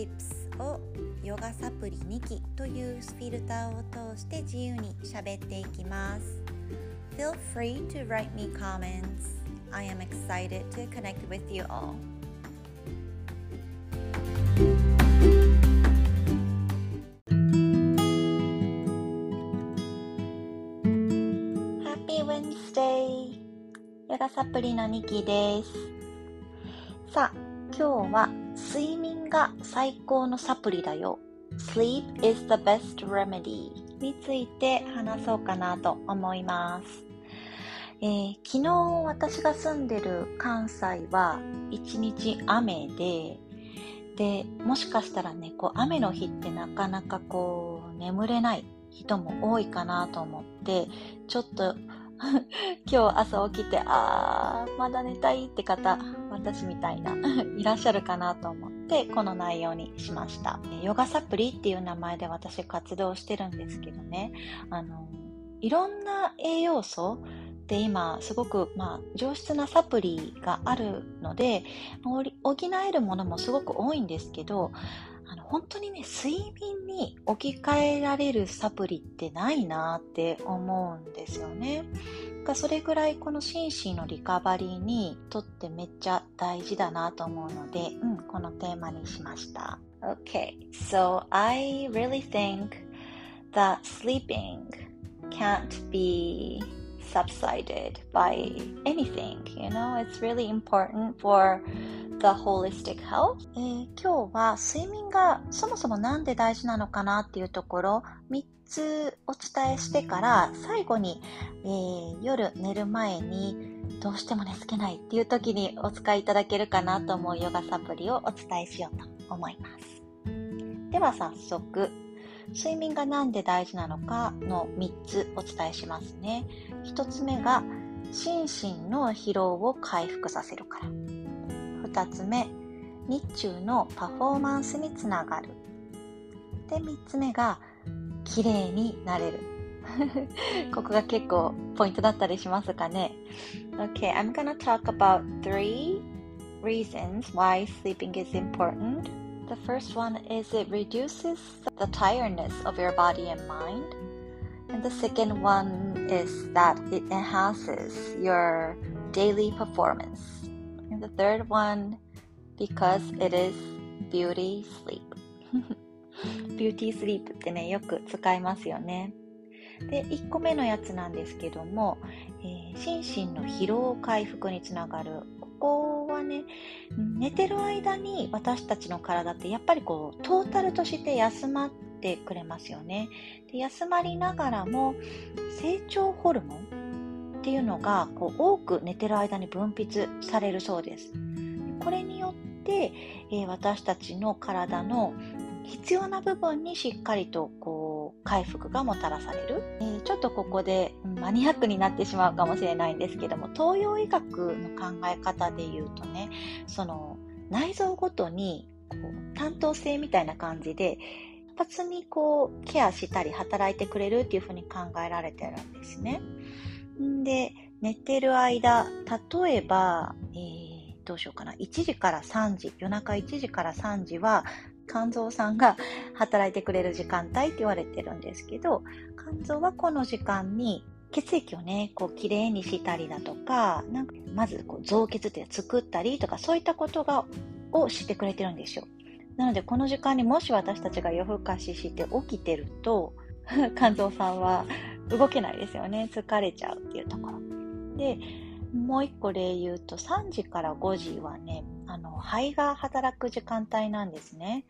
Tips をヨガサプリ2期というフィルターを通して自由に喋っていきます Feel free to write me comments I am excited to connect with you all Happy Wednesday! ヨガサプリの2期ですさあ今日は睡眠が最高のサプリだよ。Sleep is the best remedy について話そうかなと思います、えー、昨日私が住んでる関西は一日雨ででもしかしたらねこう雨の日ってなかなかこう眠れない人も多いかなと思ってちょっと 今日朝起きて、あー、まだ寝たいって方、私みたいな、いらっしゃるかなと思って、この内容にしました。ヨガサプリっていう名前で私活動してるんですけどね、あの、いろんな栄養素で今すごく、まあ、上質なサプリがあるので補えるものもすごく多いんですけどあの本当にね睡眠に置き換えられるサプリってないなって思うんですよね。それぐらいこの心身のリカバリーにとってめっちゃ大事だなと思うので、うん、このテーマにしました。Okay, so I really think that sleeping can't be subsided by anything. You know, it's really important for the holistic health、えー、今日は睡眠がそもそも何で大事なのかなっていうところ3つお伝えしてから最後に、えー、夜寝る前にどうしても寝つけないっていう時にお使いいただけるかなと思うヨガサプリをお伝えしようと思います。では早速睡眠が何で大事なのかの3つお伝えしますね。1つ目が心身の疲労を回復させるから。2つ目、日中のパフォーマンスにつながる。で、3つ目が綺麗になれる。ここが結構ポイントだったりしますかね。Okay, I'm gonna talk about three reasons why sleeping is important. The first one is it reduces the tiredness of your body and mind. And the second one is that it enhances your daily performance. And the third one, because it is beauty sleep. ビューティースリープってね、よく使いますよね。で、1個目のやつなんですけども、えー、心身の疲労回復につながるこは ね。寝てる間に私たちの体ってやっぱりこうトータルとして休まってくれますよね。で休まりながらも成長ホルモンっていうのがこう多く寝てる間に分泌されるそうです。これによって、えー、私たちの体の必要な部分にしっかりとこう回復がもたらされる、えー、ちょっとここでマニアックになってしまうかもしれないんですけども東洋医学の考え方で言うとねその内臓ごとにこう担当性みたいな感じで活発にこうケアしたり働いてくれるっていうふうに考えられてるんですね。んで寝てる間例えば、えー、どうしようかな。1時から3時夜中1時から3時は肝臓さんが働いてくれる時間帯って言われてるんですけど、肝臓はこの時間に血液をね、こう、きれいにしたりだとか、なんか、まず、こう、造血って作ったりとか、そういったことが、をしてくれてるんですよ。なので、この時間にもし私たちが夜更かしして起きてると、肝臓さんは動けないですよね。疲れちゃうっていうところ。で、もう一個例言うと、3時から5時はね、あの、肺が働く時間帯なんですね。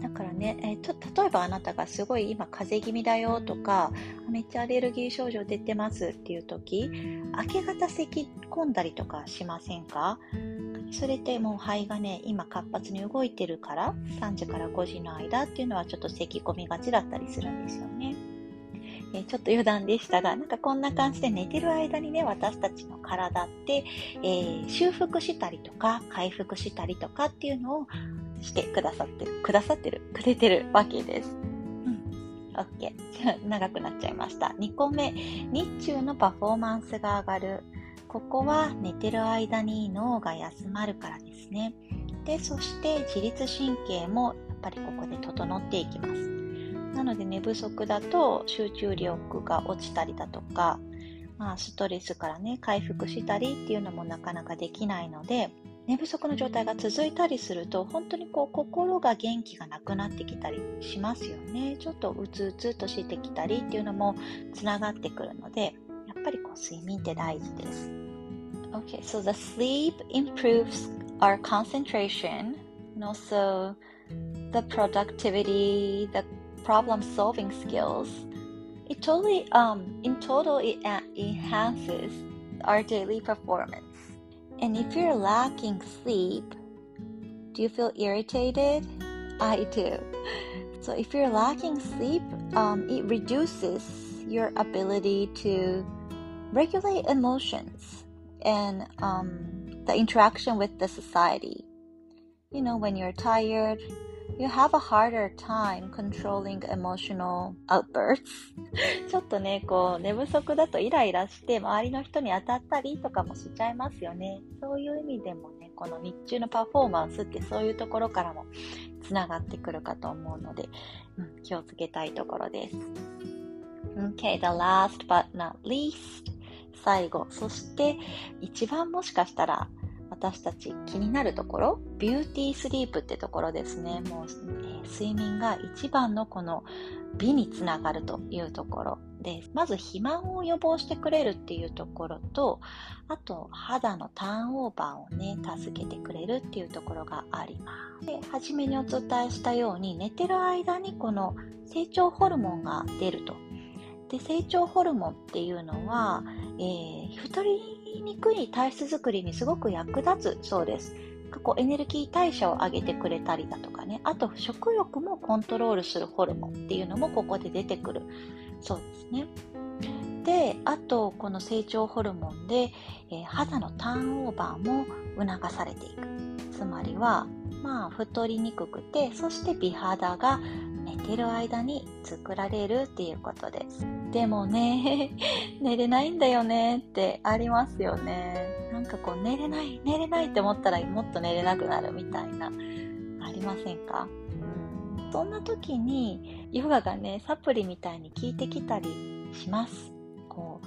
だからね、えー、と例えばあなたがすごい今風邪気味だよとかめっちゃアレルギー症状出てますっていう時明け方咳込んだりとかしませんか？それってもう肺がね今活発に動いてるから3時から5時の間っていうのはちょっと咳込みがちだったりするんですよね。えー、ちょっと余談でしたが、なんかこんな感じで寝てる間にね、私たちの体って、えー、修復したりとか、回復したりとかっていうのをしてくださってる、くださってる、くれてるわけです。うん。OK。長くなっちゃいました。2個目、日中のパフォーマンスが上がる。ここは寝てる間に脳が休まるからですね。で、そして自律神経もぱりここで整っていきます。なので寝不足だと集中力が落ちたりだとか、まあ、ストレスからね、回復したりっていうのもなかなかできないので、寝不足の状態が続いたりすると、本当にこう心が元気がなくなってきたりしますよね。ちょっとうつうつとしてきたりっていうのもつながってくるので、やっぱりこう睡眠って大事です。Okay, so the sleep improves our concentration and also the productivity, the problem solving skills. It totally, um, in total, it enhances our daily performance. And if you're lacking sleep, do you feel irritated? I do. So if you're lacking sleep, um, it reduces your ability to regulate emotions and um, the interaction with the society. You know, when you're tired, you have a harder time controlling emotional outbursts ちょっとね、こう、寝不足だとイライラして周りの人に当たったりとかもしちゃいますよね。そういう意味でもね、この日中のパフォーマンスってそういうところからもつながってくるかと思うので、うん、気をつけたいところです。Okay, the last but not least 最後、そして一番もしかしたら私たち気になるところ、 beauty sleep ってところですね。もう、えー、睡眠が一番のこの美につながるというところです。まず肥満を予防してくれるっていうところと、あと肌のターンオーバーをね、助けてくれるっていうところがあります。で、初めにお伝えしたように寝てる間にこの成長ホルモンが出ると。で、成長ホルモンっていうのは、えー、太りいにくい体質づくりにすごく役立つそうです。こうエネルギー代謝を上げてくれたりだとかね、あと食欲もコントロールするホルモンっていうのもここで出てくるそうですね。で、あとこの成長ホルモンで、えー、肌のターンオーバーも促されていく。つまりは、まあ太りにくくて、そして美肌が寝てる間に作られるっていうことです。でもね、寝れないんだよねってありますよね。なんかこう寝れない、寝れないって思ったらもっと寝れなくなるみたいな、ありませんか？そんな時にヨガがね、サプリみたいに効いてきたりします。こう、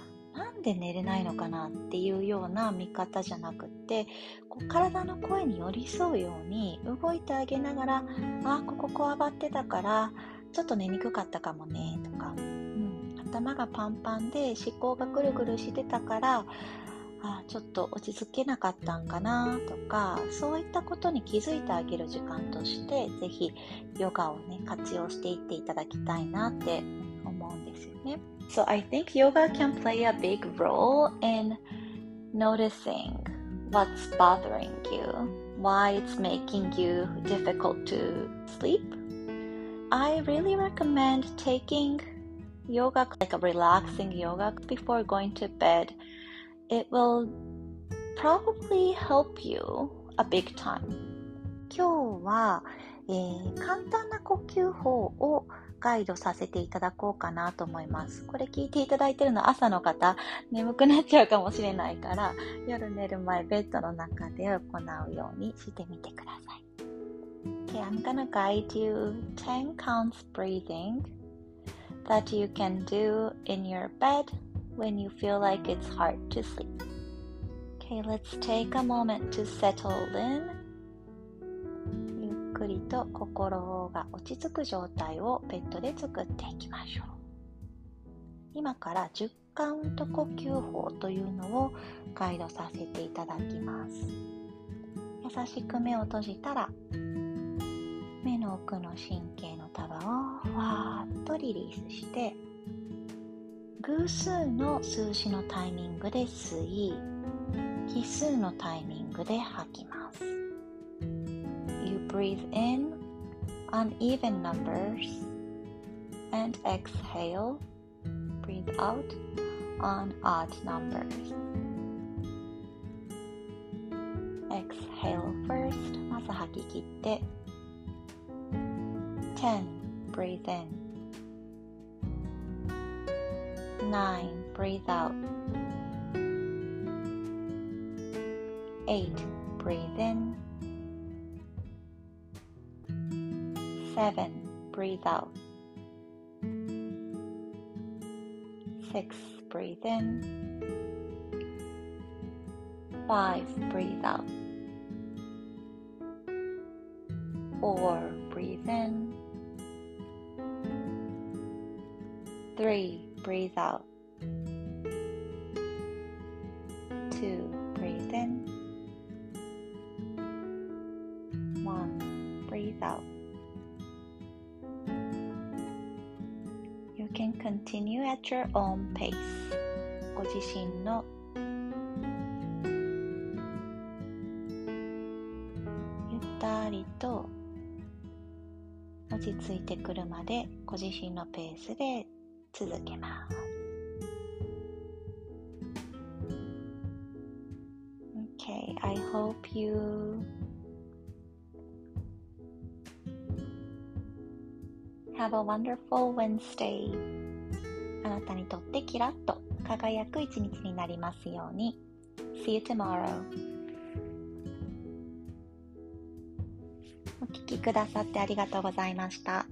なんで寝れないのかなっていうような見方じゃなくってこう体の声に寄り添うように動いてあげながらあこここわばってたからちょっと寝にくかったかもねとか、うん、頭がパンパンで思考がぐるぐるしてたからあちょっと落ち着けなかったんかなとかそういったことに気づいてあげる時間としてぜひヨガをね活用していっていただきたいなって思うんですよね。So I think yoga can play a big role in noticing what's bothering you, why it's making you difficult to sleep. I really recommend taking yoga, like a relaxing yoga before going to bed. It will probably help you a big time. 今日は、えー、簡単な呼吸法をガイドさせていただこうかなと思います。これ聞いていただいてるの朝の方、眠くなっちゃうかもしれないから、夜寝る前ベッドの中で行うようにしてみてください。Okay, I'm gonna guide you 10 counts breathing that you can do in your bed when you feel like it's hard to sleep. Okay, let's take a moment to settle in りと心が落ち着く状態をベッドで作っていきましょう。今から10カウント呼吸法というのをガイドさせていただきます。優しく目を閉じたら目の奥の神経の束をふわーっとリリースして偶数の数字のタイミングで吸い奇数のタイミングで吐きます。breathe in uneven numbers and exhale, breathe out on odd numbers. Exhale first, まず吐き切って 10, breathe in 9, breathe out 8, breathe in Seven, breathe out. Six, breathe in. Five, breathe out. Four, breathe in. Three, breathe out. Two, breathe in. One, breathe out. Continue at your own pace. ご自身のゆったりと落ち着いてくるまでご自身のペースで続けます。Okay, I hope you have a wonderful Wednesday. あなたにとってキラッと輝く一日になりますように。See you tomorrow. お聴きくださってありがとうございました。